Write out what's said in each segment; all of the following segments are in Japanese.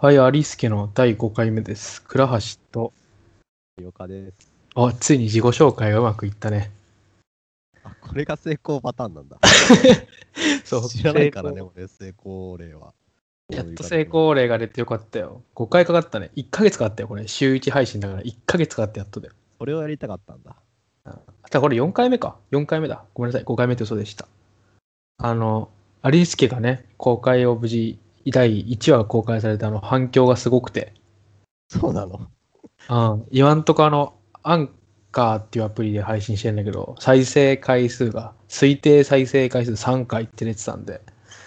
はい、アリスケの第5回目です。倉橋と、よかです。あ、ついに自己紹介がうまくいったね。あ、これが成功パターンなんだ。そう知らないからね、成俺、成功例は。やっと成功例が出てよかったよ。5回かかったね。1ヶ月かかったよ、これ。週1配信だから1ヶ月かかってやっとだよ。それをやりたかったんだ。あたこれ4回目か。4回目だ。ごめんなさい。5回目って嘘でした。あの、アリスケがね、公開を無事、第1話が公開されて、あの、反響がすごくて。そうなの？うん、今んとこあの、アンカーっていうアプリで配信してんだけど、再生回数が、推定再生回数3回って出てたんで、へ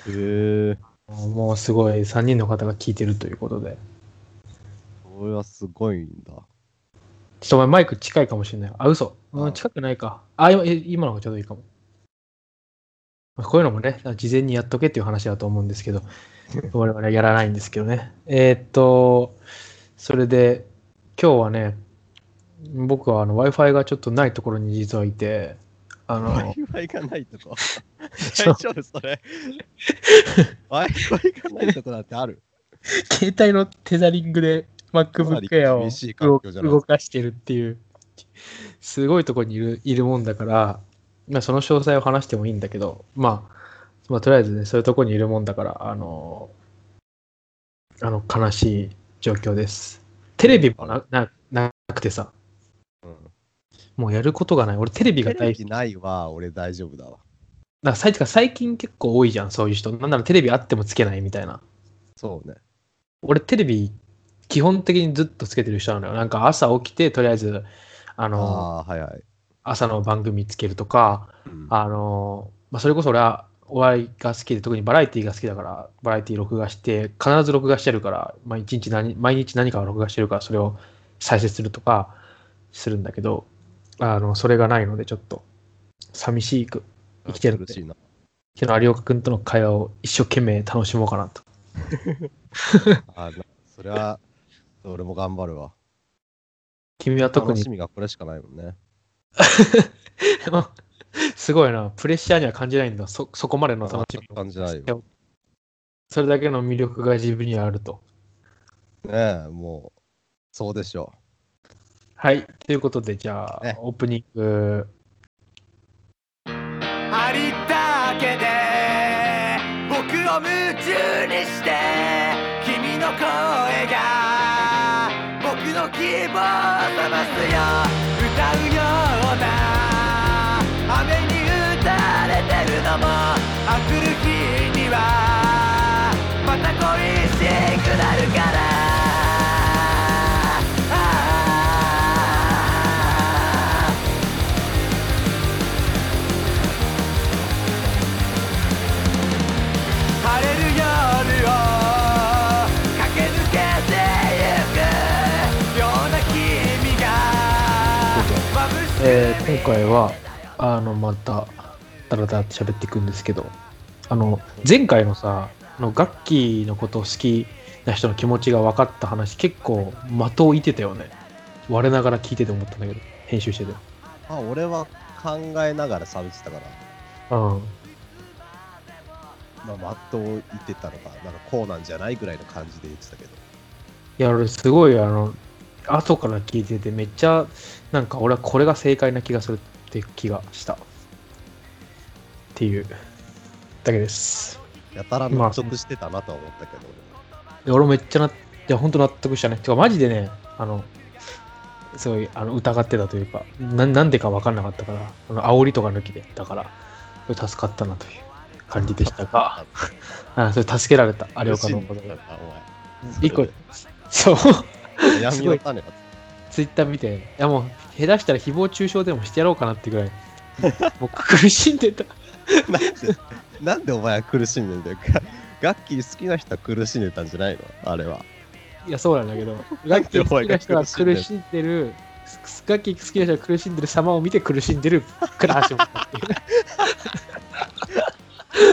え。もうすごい3人の方が聞いてるということで。それはすごいんだ。ちょっとお前マイク近いかもしれない。あ、嘘。うんあ近くないか。あ、今え今の方がちょうどいいかも。まあこういうのもね、事前にやっとけっていう話だと思うんですけど、我々はやらないんですけどね。えーっと、それで、今日はね、僕はあの Wi-Fi がちょっとないところに実はいて、あの、Wi-Fi がないとこ。大丈夫、それ。Wi-Fi がないとこなんてある？携帯のテザリングで MacBook り Air を動かしてるっていう、すごいところにいるいるもんだから、まあ、その詳細を話してもいいんだけど、まあ、まあ、とりあえずね、そういうところにいるもんだから、あの、あの悲しい状況です。テレビもなななくてさ、うん。もうやることがない。俺テレビが大好き。ビないは、俺大丈夫だわ。なんか最近最近結構多いじゃん、そういう人。なんならテレビあってもつけないみたいな。そうね。俺テレビ基本的にずっとつけてる人なのよ。なんか朝起きてとりあえずああのあ、はいはい。朝の番組つけるとかうんあの、まあ、それこそ俺はお笑いが好きで特にバラエティが好きだからバラエティ録画して必ず録画してるから毎日何毎日何かを録画してるからそれを再生するとかするんだけどあのそれがないのでちょっと寂しく生きてるんで。昨日有岡君との会話を一生懸命楽しもうかなと。あなそれは、俺も頑張るわ。君は特に楽しみがこれしかないもんね。すごいな。プレッシャーには感じないんだ。そ、そこまでの楽しみを感じないよ。それだけの魅力が自分にはあると。ねえ、もう、そうでしょはい。ということで、じゃあ、ねオープニング。ありったけで僕を夢中にして君の声が僕の希望を覚ますよれてるのもあくる日にはまた恋しくなるから。晴れる夜を駆け抜けてゆくような君が。眩しくえー今回は、あの、また、だらだらって喋っていくんですけど、あの、前回のさ、あの楽器のことを好きな人の気持ちが分かった話、結構的を置いてたよね。我ながら聞いてて思ったんだけど、編集してて。あ、俺は考えながら喋ってたから、うん。まあ、マットを言ってたのか、なんかこうなんじゃないぐらいの感じで言ってたけど。いや、俺すごい、あの、後から聞いてて、めっちゃ、なんか俺はこれが正解な気がするって気がした。っていうだけです。やたら納得してたなとは思ったけど、で俺めっちゃな、いや、本当納得したね。てか、マジでね、あの、すごいあの疑ってたというかな、なんでか分かんなかったから、あの煽りとか抜きで、だから、助かったなという感じでしたが、あそれ助けられた、あれ岡のこと一個、そう、お前。闇の種だツイッター見て、いやもう、下手したら誹謗中傷でもしてやろうかなってぐらい、もう苦しんでた。なんで、なんでお前は苦しんでんだよ。ガッキー好きな人は苦しんでたんじゃないの？あれは。いや、そうなんだけど、なん楽器好きな人は苦しんでん苦しんでる、楽器好きな人が苦しんでる様を見て苦しんでる倉橋もってい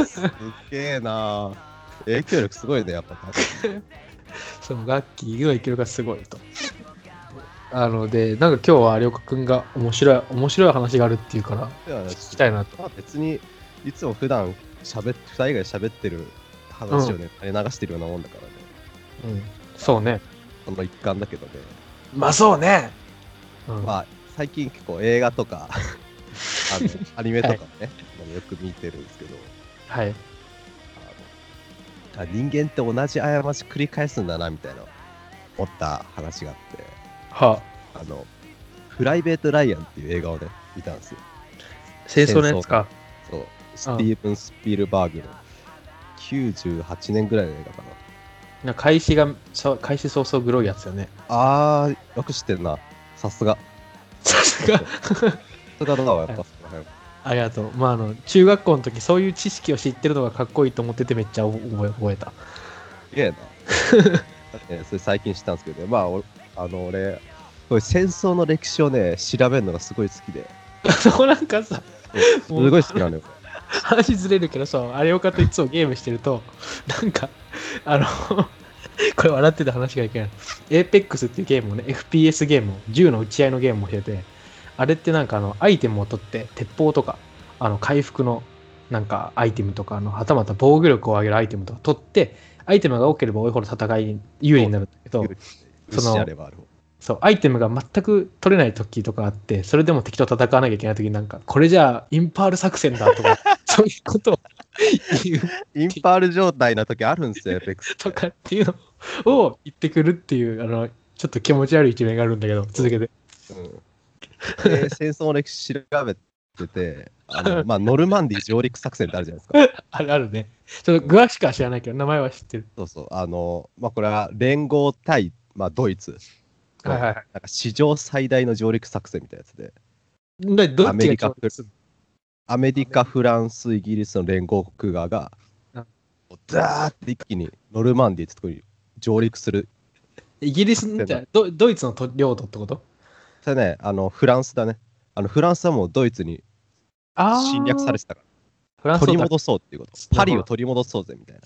う。すっげえな影響力すごいね、やっぱ。その楽器の影響がすごいと。あので、なんか今日は有岡くんが面白い、面白い話があるっていうから、聞きたいなと。まあ別にいつも普段喋っ二人が喋ってる話をね、垂れ流してるようなもんだからね。うん。そうね。その一環だけどね。まあそうね。うん、まあ、最近結構映画とか、あのアニメとかね、まあよく見てるんですけど、はい。あのあ人間って同じ過ち繰り返すんだな、みたいな思った話があって、はあ、あの、プライベート・ライアンっていう映画をね、見たんですよ。清掃のやつか。そう、スティーブン・スピルバーグの98年ぐらいの映画かな。な開始が、そう開始早々グロいやつよね。あー、よく知ってんな。さすが。さすが。だわ、やっぱ。ありがとう。まあ、あの、中学校の時、そういう知識を知ってるのがかっこいいと思っててめっちゃ覚え覚えた。すげえな。ねそれ最近知ったんですけどね、まあ、おあの、俺、これ戦争の歴史をね、調べるのがすごい好きで、そうなんかさ、すごい好きなのよ。話ずれるけどさ、あれよかといつもゲームしてると、なんか、あの、これ笑ってた話がいけない。Apex っていうゲームをね、FPS ゲームを、銃の撃ち合いのゲームをしてて、あれってなんかあの、アイテムを取って、鉄砲とか、あの、回復の、なんか、アイテムとか、あの、はたまた防御力を上げるアイテムとか取って、アイテムが多ければ多いほど戦いに有利になるんだけど、そのそう、アイテムが全く取れない時とかあって、それでも敵と戦わなきゃいけない時になんか、これじゃあ、インパール作戦だとか、そういうことを言うインパール状態な時あるんですよ、Apex。とかっていうのを言ってくるっていう、あの、ちょっと気持ち悪い一面があるんだけど、続けて。うん、で 戦争の歴史調べてて、あの まあ、ノルマンディ上陸作戦ってあるじゃないですか。あるあるね。ちょっと詳しくは知らないけど、名前は知ってる。そうそう。あの、まあ、これは連合対、まあ、ドイツ。はいはいはい。なんか史上最大の上陸作戦みたいなやつで、アメリカアメリカ、フランス、イギリスの連合国側がうん、ザーって一気にノルマンディってとこに上陸する。イギリスじゃあドドイツのと領土ってこと？それね、あの、フランスだね。あの、フランスはもうドイツにあ侵略されてたかフランら、取り戻そうっていうこと。パリを取り戻そうぜみたい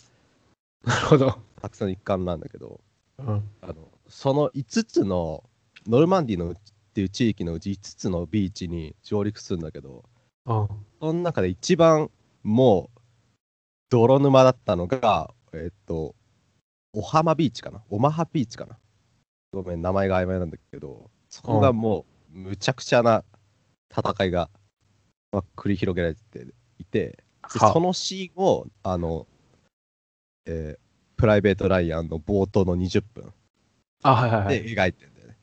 な。なるほど。作戦の一環なんだけど、うん。あのその5つのノルマンディのっていう地域のうち5つのビーチに上陸するんだけどうん。その中で一番もう泥沼だったのがえっとオハマビーチかな？オマハビーチかな？ごめん名前が曖昧なんだけどそこがもうむちゃくちゃな戦いが、まあ、繰り広げられていてではそのシーンをあの、えープライベート・ライアンの冒頭の20分あ、はいはいはい。で描いてるんだよね。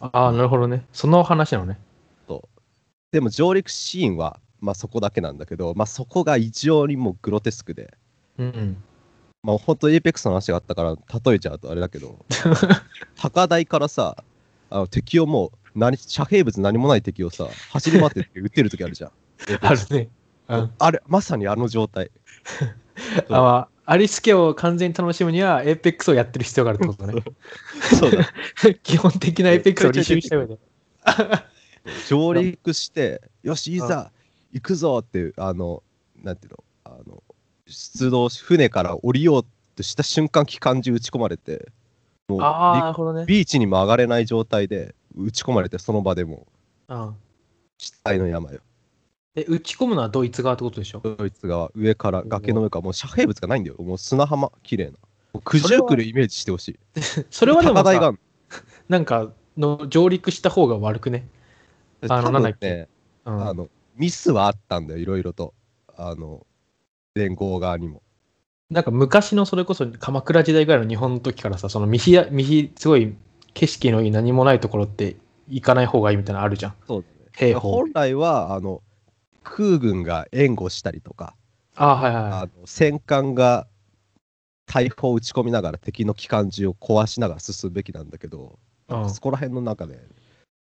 ああ、なるほどね。その話なのね。でも上陸シーンは、まあ、そこだけなんだけど、まあ、そこが異常にもうグロテスクで、うんうん。まあ、本当 Apex の話があったから例えちゃうとあれだけど 高台からさあの敵をもう何遮蔽物何もない敵をさ走り回って撃ってる時あるじゃん あるね。うん。あれまさにあの状態 あまあ、アリスケを完全に楽しむには、エーペックスをやってる必要があるってことね。そうだ基本的なエーペックスを履修した上で。上陸してよしいざ行くぞっていうあのなんていうのあの出動し船から降りようとした瞬間機関銃撃ち込まれてもうね。ビーチにも上がれない状態で撃ち込まれてその場でも。死体の山よえ、打ち込むのはドイツ側ってことでしょ？ドイツ側上から崖の上からもう遮蔽物がないんだよ。もう砂浜綺麗な。九十九でイメージしてほしい。それはでもさなんかの上陸した方が悪くね？のあのなんだっけ？ねうん。あのミスはあったんだよいろいろとあの連合側にもなんか昔のそれこそ鎌倉時代ぐらいの日本の時からさ、その見ひや、見ひ、すごい景色のいい何もないところって行かない方がいいみたいなのあるじゃん。そうですね兵法。本来はあの空軍が援護したりとか、ああ、はいはいはあの戦艦が大砲を撃ち込みながら敵の機関銃を壊しながら進むべきなんだけど、い。うんそこら辺の中で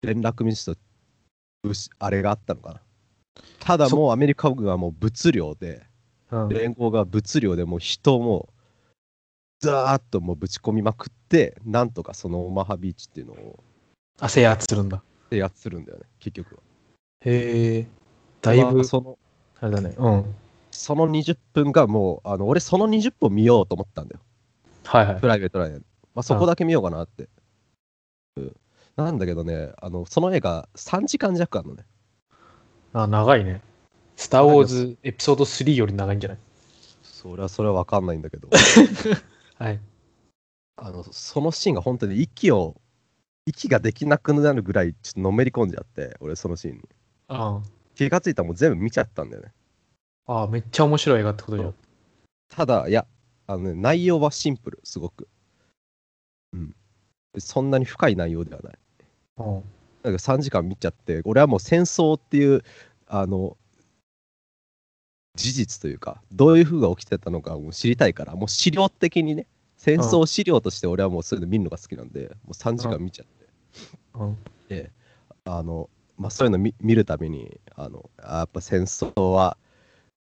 連絡ミスとあれがあったのかなただもうアメリカ軍はもう物量でうん連合が物量でもう人もザーッともうぶち込みまくってなんとかそのオマハビーチっていうのをあ、制圧するんだ。制圧するんだよね結局はへえ。だいぶまあ、そのあれだね。うん。その20分がもうあの俺その20分見ようと思ったんだよはいはいプ。ライベートライアン、まあ、そこだけ見ようかなって、うんなんだけどねあのその映画3時間弱あるのね。あ、長いね。スター・ウォーズエピソード3より長いんじゃない？それはそれは分かんないんだけど。はい。あのそのシーンが本当に息を息ができなくなるぐらいちょっとのめり込んじゃって俺そのシーンに。あ気がついたらもう全部見ちゃったんだよね。ああ、めっちゃ面白い映画ってことじゃん。ただいやあの、ね、内容はシンプルすごく。うんそんなに深い内容ではないうん。なんか3時間見ちゃって俺はもう戦争っていうあの事実というかどういう風が起きてたのかもう知りたいからもう資料的にね戦争資料として俺はもうそれで見るのが好きなんでもう3時間見ちゃって、うん。であの、まあ、そういうの見見るたびにあのあやっぱ戦争は、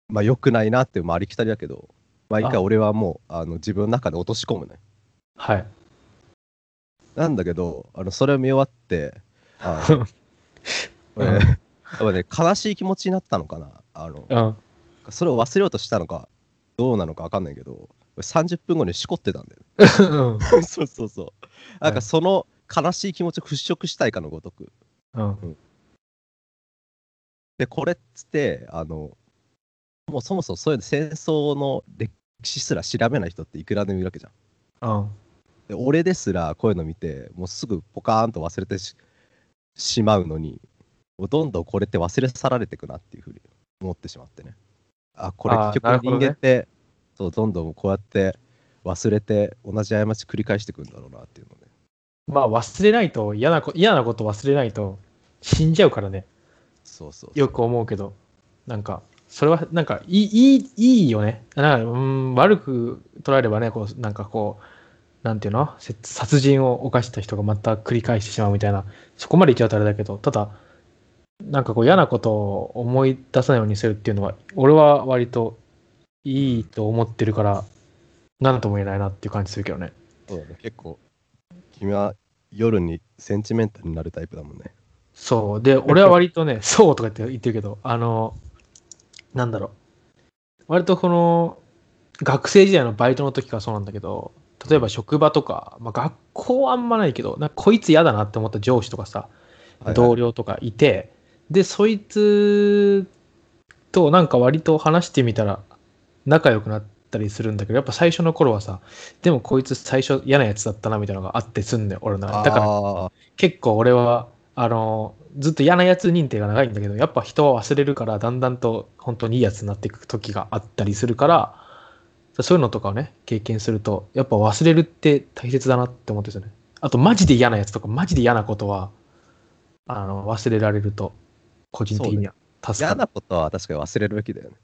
まあ、良くないなっていう、まあ、ありきたりだけど毎回あ俺はもうあの自分の中で落とし込むねはい。なんだけどあのそれを見終わってあの俺、うんやっぱね悲しい気持ちになったのかなあのうん。それを忘れようとしたのかどうなのか分かんないけど俺30分後にしこってたんだようん。そうそうそうなんかその悲しい気持ちを払拭したいかのごとくうん。でこれっつってあのもうそもそもそういう戦争の歴史すら調べない人っていくらでもいるわけじゃんうん。で俺ですらこういうの見てもうすぐポカーンと忘れてししまうのにもうどんどんこれって忘れ去られていくなっていうふうに思ってしまってね。あこれ結局人間って、そうどんどんこうやって忘れて同じ過ち繰り返していくんだろうなっていうのね。まあ忘れないと嫌なこ嫌なこと忘れないと死んじゃうからね。そうそう。よく思うけど、なんか、それはなんかいいいいいいよね。なんかうん悪く捉えればね、こうなんかこう、なんていうの？せ殺人を犯した人がまた繰り返してしまうみたいな、そこまで言っちゃうとあれだけど、ただ、なんかこう嫌なことを思い出さないようにするっていうのは、俺は割といいと思ってるから、なんとも言えないなっていう感じするけどね。そうだね結構君は夜にセンチメンタルになるタイプだもんねそう。で、俺は割とね、そうとか言って言ってるけど、あの、なんだろう。割とこの、学生時代のバイトの時からそうなんだけど、例えば職場とか、まあ、学校はあんまないけど、なんかこいつ嫌だなって思った上司とかさ、はい同僚とかいて、で、そいつとなんか割と話してみたら仲良くなったりするんだけど、やっぱ最初の頃はさ、でもこいつ最初嫌なやつだったなみたいなのがあってすんだよ、俺の中で。だからあ結構俺はあのずっと嫌なやつ認定が長いんだけどやっぱ人は忘れるからだんだんと本当にいいやつになっていく時があったりするからそういうのとかをね経験するとやっぱ忘れるって大切だなって思ってですよね。あとマジで嫌なやつとかマジで嫌なことはあの忘れられると個人的には助かる。嫌なことは確かに忘れるべきだよね。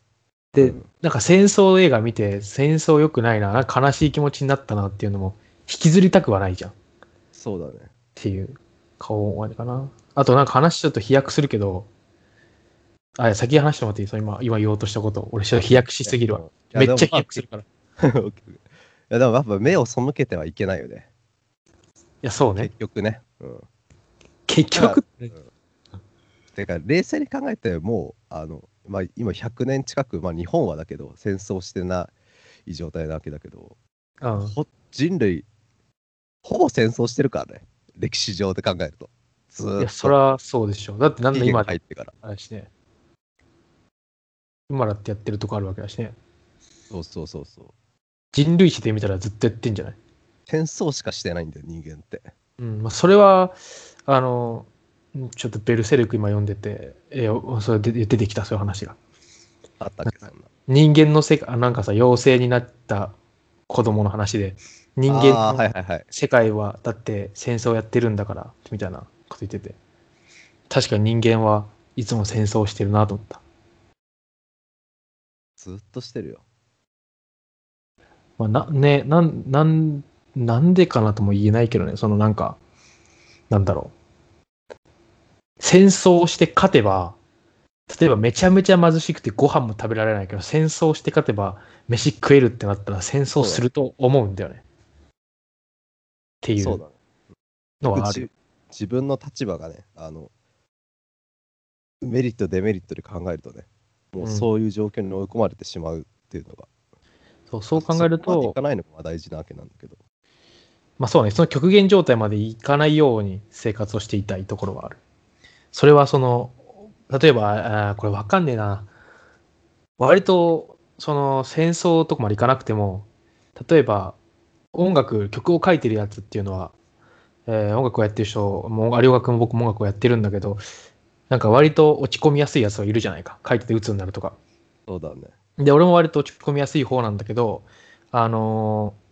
でうん。なんか戦争映画見て戦争良くないななんか悲しい気持ちになったなっていうのも引きずりたくはないじゃん。そうだね。っていう顔あれかな。あとなんか話ちょっと飛躍するけど、あ、先話してもらっていいその今、今言おうとしたこと。俺ちょっと飛躍しすぎるわ。めっちゃ飛躍するから。いやでもやっぱ目を背けてはいけないよねや、そうね結。局ねうん結局、てか冷静に考えてもうあの、まあ、今100年近く、まあ、日本はだけど戦争してない状態なわけだけどうん。ほ人類ほぼ戦争してるからね歴史上で考えるとずーっといや、そりゃそうでしょ。だってなんで今が入ってからあれしね。今だってやってるとこあるわけだしね。そうそうそうそう人類史で見たらずっとやってんじゃない？戦争しかしてないんだよ人間ってうん。まあ、それは、あの、ちょっとベルセルク今読んでて、えーそれで出てきたそういう話が。あったっけそんな人間の世界、あなんかさ、妖精になった子供の話で、人間のはいはいはい世界はだって戦争やってるんだから、みたいなこと言ってて、確かに人間はいつも戦争してるなと思った。ずっとしてるよまあ、な、ね、なん、なん、なんでかなとも言えないけどね、そのなんか、なんだろう。戦争して勝てば、例えばめちゃめちゃ貧しくてご飯も食べられないけど、戦争して勝てば飯食えるってなったら戦争すると思うんだよね。っていうのはある。じ自分の立場がねあのメリットデメリットで考えるとねもうそういう状況に追い込まれてしまうっていうのが、そうそう考えるとそいか、ないのが大事なわけなんだけどまあそうね、その極限状態までいかないように生活をしていたいところはある。それはその、例えば、あーこれわかんねえな。割と、その戦争とかまでいかなくても、例えば、音楽、曲を書いてるやつっていうのは、えー音楽をやってる人、もう有岡君も僕も音楽をやってるんだけど、なんか割と落ち込みやすいやつはいるじゃないか。書いてて鬱になるとか。そうだね。で、俺も割と落ち込みやすい方なんだけど、あのー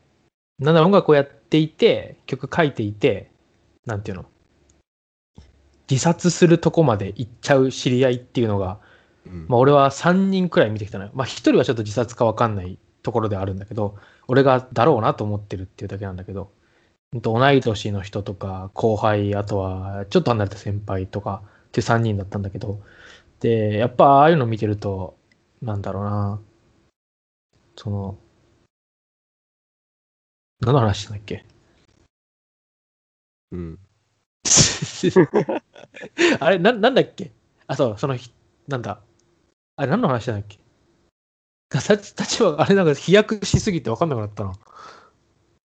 なんだろう音楽をやっていて、曲書いていて、なんていうの？自殺するとこまで行っちゃう知り合いっていうのが、うんまあ、俺は3人くらい見てきたのよ。まあ、1人はちょっと自殺か分かんないところではあるんだけど、俺がだろうなと思ってるっていうだけなんだけど、同い年の人とか、後輩、あとはちょっと離れた先輩とかっていう3人だったんだけど、で、やっぱああいうの見てると、なんだろうな、その、何の話したんだっけ？うん。あれな、なんだっけ？あ、そう、そのひ、なんだ。あれ、何の話なんだっけ？たたちは、あれなんか飛躍しすぎて分かんなくなったな。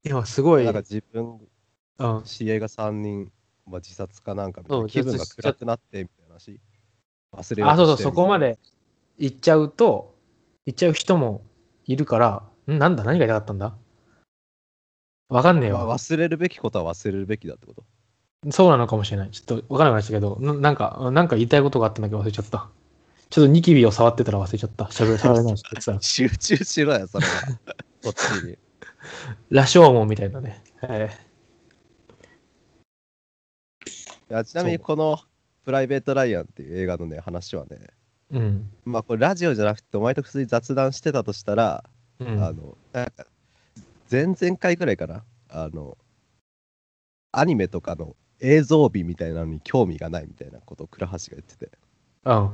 今、すごい、なんか自分、うん、知り合いが3人、まあ、自殺かなんかみたいな気分が暗くなってみたいな話。忘れあ、そうそう、そこまで行っちゃうと、行っちゃう人もいるから、ん？なんだ、何が言いたかったんだ？分かんねえまあわ。忘れるべきことは忘れるべきだってことそうなのかもしれない。ちょっと分からなくなっちゃけど、ななんか、なんか言いたいことがあったんだけど忘れちゃった。ちょっとニキビを触ってたら忘れちゃった。喋れ、喋れないし。集中しろよ、それは。こっちに。羅生門みたいなね。えいやちなみにこの「プライベート・ライアン」っていう映画のね話はねーうん。まあこれラジオじゃなくてお前と普通に雑談してたとしたら、うん。あのなんか前々回くらいかなあのアニメとかの映像美みたいなのに興味がないみたいなことを倉橋が言っててうん。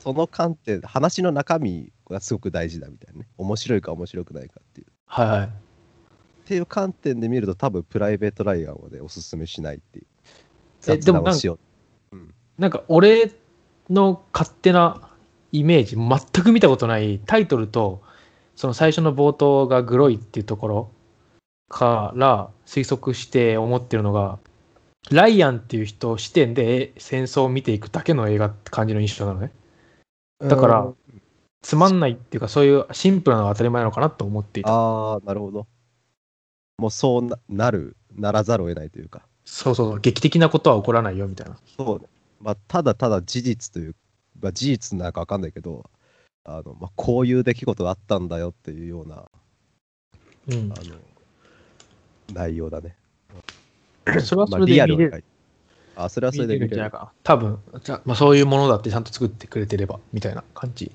その観点話の中身がすごく大事だみたいなね面白いか面白くないかっていうはいはい。っていう観点で見ると多分プライベート・ライアンはねおすすめしないっていう雑談をしようなんか俺の勝手なイメージ、全く見たことないタイトルと、その最初の冒頭がグロいっていうところから推測して思ってるのが、ライアンっていう人視点でえ戦争を見ていくだけの映画って感じの印象なのね。だからうんつまんないっていうか、そういうシンプルなのが当たり前なのかなと思っていた。ああなるほどもうそうななるならざるを得ないというかそうそう劇的なことは起こらないよみたいな。そうね。まあ、ただただ事実という、まあ、事実なのか分かんないけど、あのまあ、こういう出来事があったんだよっていうようなうんあ。の内容だね。まあ、それはそれでリアル見れるは書いてあ、それはそれで見れる。るんじゃないかな。多分、じゃあまあ、そういうものだってちゃんと作ってくれてれば、みたいな感じ。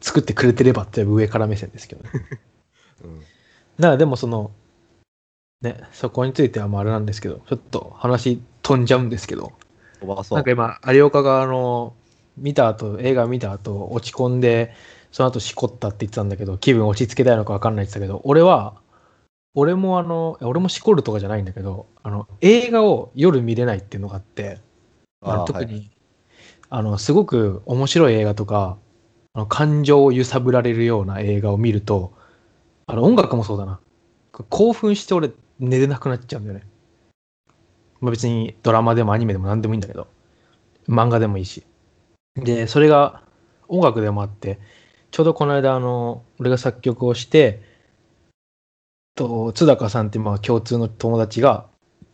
作ってくれてればって上から目線ですけどね。うんだからでもその、ね、そこについてはまああれなんですけど、ちょっと話飛んじゃうんですけど、なんか今、有岡があの、見た後、映画見た後、落ち込んで、その後しこったって言ってたんだけど、気分落ち着けたいのか分かんないって言ってたけど、俺は、俺もあの、俺もしこるとかじゃないんだけど、あの、映画を夜見れないっていうのがあって、あのあーはい。特に、あの、すごく面白い映画とか、あの感情を揺さぶられるような映画を見ると、あの音楽もそうだな。興奮して俺寝れなくなっちゃうんだよね。まあ、別にドラマでもアニメでも何でもいいんだけど、漫画でもいいし。で、それが音楽でもあって、ちょうどこの間、あの、俺が作曲をして、と、津高さんってまあ共通の友達が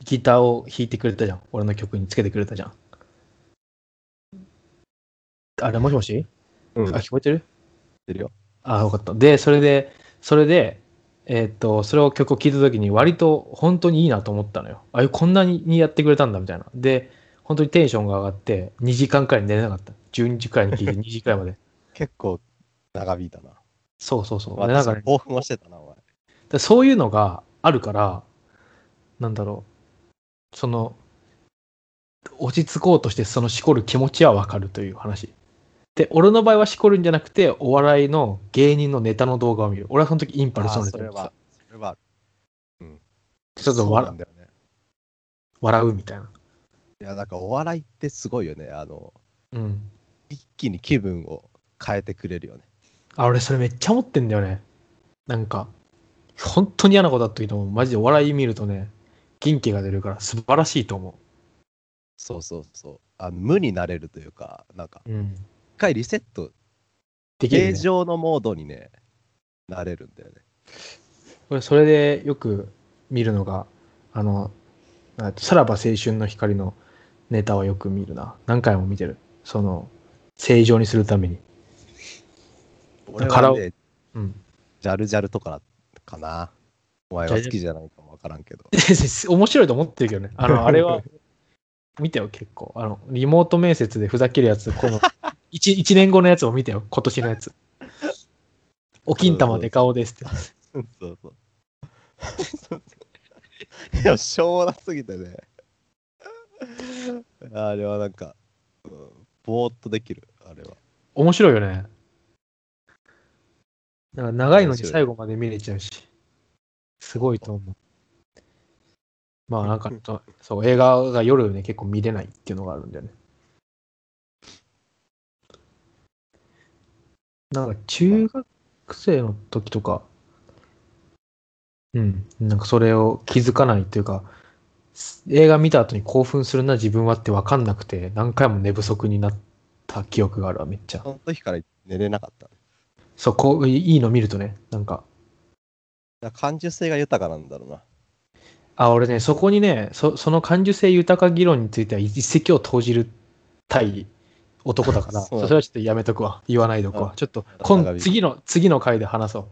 ギターを弾いてくれたじゃん。俺の曲につけてくれたじゃん。あれ、もしもし？うん、あ、聞こえてる？知ってるよ。あ、よかった。で、それで、それで、えーっと、それを曲を聴いたときに割と本当にいいなと思ったのよ。あ、こんなにやってくれたんだみたいな。で、本当にテンションが上がって、2時間くらい寝れなかった。12時くらいに聴いて2時くらいまで。結構長引いたな。そうそうそう。でなんか興奮はしてたな、お前。でそういうのがあるから、なんだろう、その、落ち着こうとしてそのしこる気持ちはわかるという話。で、俺の場合はしこるんじゃなくて、お笑いの芸人のネタの動画を見る。俺はその時インパルスのネタを見てたあそれは、それは、ちょっとそうね。笑うみたいな。いや、なんかお笑いってすごいよね。あの、うん。一気に気分を変えてくれるよね。あ、俺それめっちゃ思ってんだよね。なんか、本当に嫌なことだったけど、マジでお笑い見るとね、元気が出るから素晴らしいと思そうそうそう。あの無になれるというか、なんか、う。うん。一回リセット、できる、ね。正常のモードにね、なれるんだよね。俺それでよく見るのが、あの、あさらば青春の光のネタはよく見るな。何回も見てる。その、正常にするために。俺はね、うん。ジャルジャルとかかな。お前は好きじゃないかもわからんけど。面白いと思ってるけどね。あの、あれは、見てよ、結構。あの、リモート面接でふざけるやつ、この、1, 一年後のやつを見てよ、今年のやつ。お金玉で顔ですって。そうそう。いや、しょうもなすぎてね。あれはなんか、うんぼーっとできる、あれは。面白いよね。だから長いのに最後まで見れちゃうし。すごいと思う。まあなんか と、そう、映画が夜ね、結構見れないっていうのがあるんだよね。なんか中学生の時とか、うん、なんかそれを気づかないっていうか、映画見た後に興奮するな自分はって分かんなくて、何回も寝不足になった記憶があるわ、めっちゃそ。の時から寝れなかった。そう、こう、いいの見るとね、なんか、感受性が豊かなんだろうな。あ、俺ね、そこにね、そその感受性豊か議論については一石を投じるたい男だから、それはちょっとやめとくわ。言わないでおくわう。ちょっと今次の、次の回で話そう。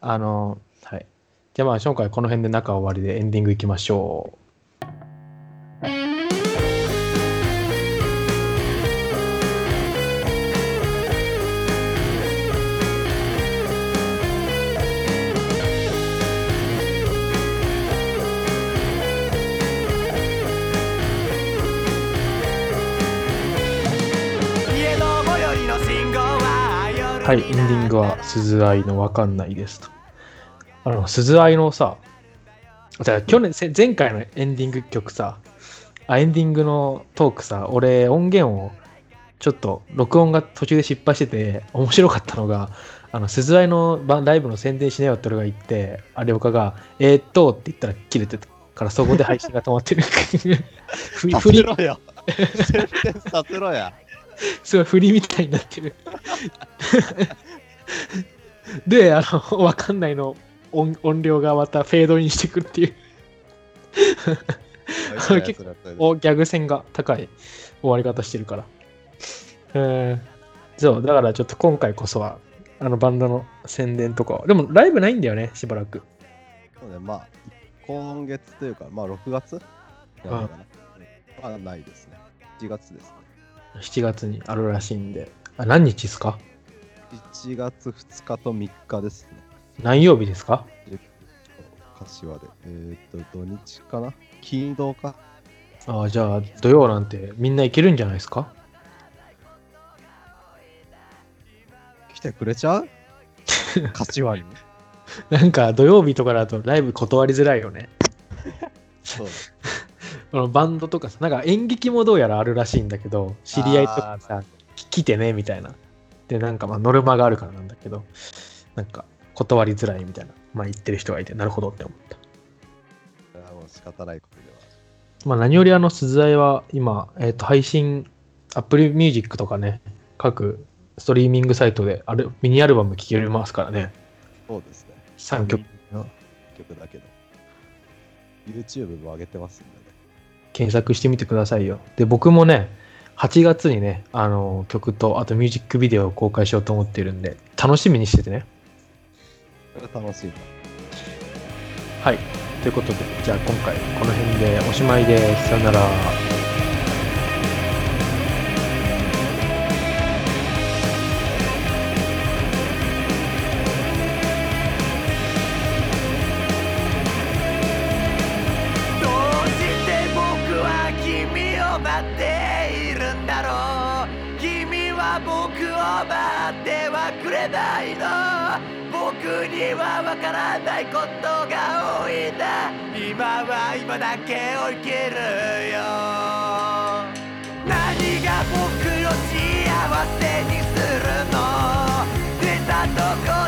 あの、はい。じゃあまあ、今回この辺で中終わりでエンディングいきましょう。はい、エンディングは鈴愛のわかんないですと。あの、鈴愛のさ、じゃあ去年、せ前回のエンディング曲さ、あエンディングのトークさ、俺音源をちょっと録音が途中で失敗してて、面白かったのが、あの、鈴愛のバライブの宣伝しなよって俺が言って、あれ岡が、えー、っとって言ったら切れてたから、そこで配信が止まってる。ふさ振りせろよ。宣伝させろや。すごい振りみたいになってる。で、あの、わかんないの音音量がまたフェードインしてくるっていう、結 おギャグ線が高い終わり方してるから。うん。そう、だからちょっと今回こそは、あのバンドの宣伝とか、でもライブないんだよね、しばらく。そうね、まあ、今月というか、まあ、6月じゃないかな。まあ、ないですね。1月ですね。7月にあるらしいんで。あ何日ですか？1月2日と3日ですね。何曜日ですか？柏で。えーっと、土日かな？金土か？ああ、じゃあ土曜なんてみんな行けるんじゃないですか？来てくれちゃう？柏に？なんか土曜日とかだとライブ断りづらいよね。そうバンドとかさ、なんか演劇もどうやらあるらしいんだけど、知り合いとかさ、き来てねみたいな。で、なんかまあノルマがあるからなんだけど、なんか断りづらいみたいな、まあ言ってる人がいて、なるほどって思った。これはもう仕方ないことでは。まあ何よりあの鈴愛は今、えっ、と配信、Apple Music とかね、各ストリーミングサイトであれミニアルバム聴けますからね、そうですね。3曲の曲だけど。YouTube も上げてますんでね。検索してみてくださいよ。で、僕もね、8月にね、あの曲と、あとミュージックビデオを公開しようと思ってるんで、楽しみにしててね。楽しいな。はい。ということで、じゃあ今回この辺でおしまいです。さよなら。いの僕にはわからないことが多いんだ今は今だけを生きるよ。何が僕を幸せにするの？出たところ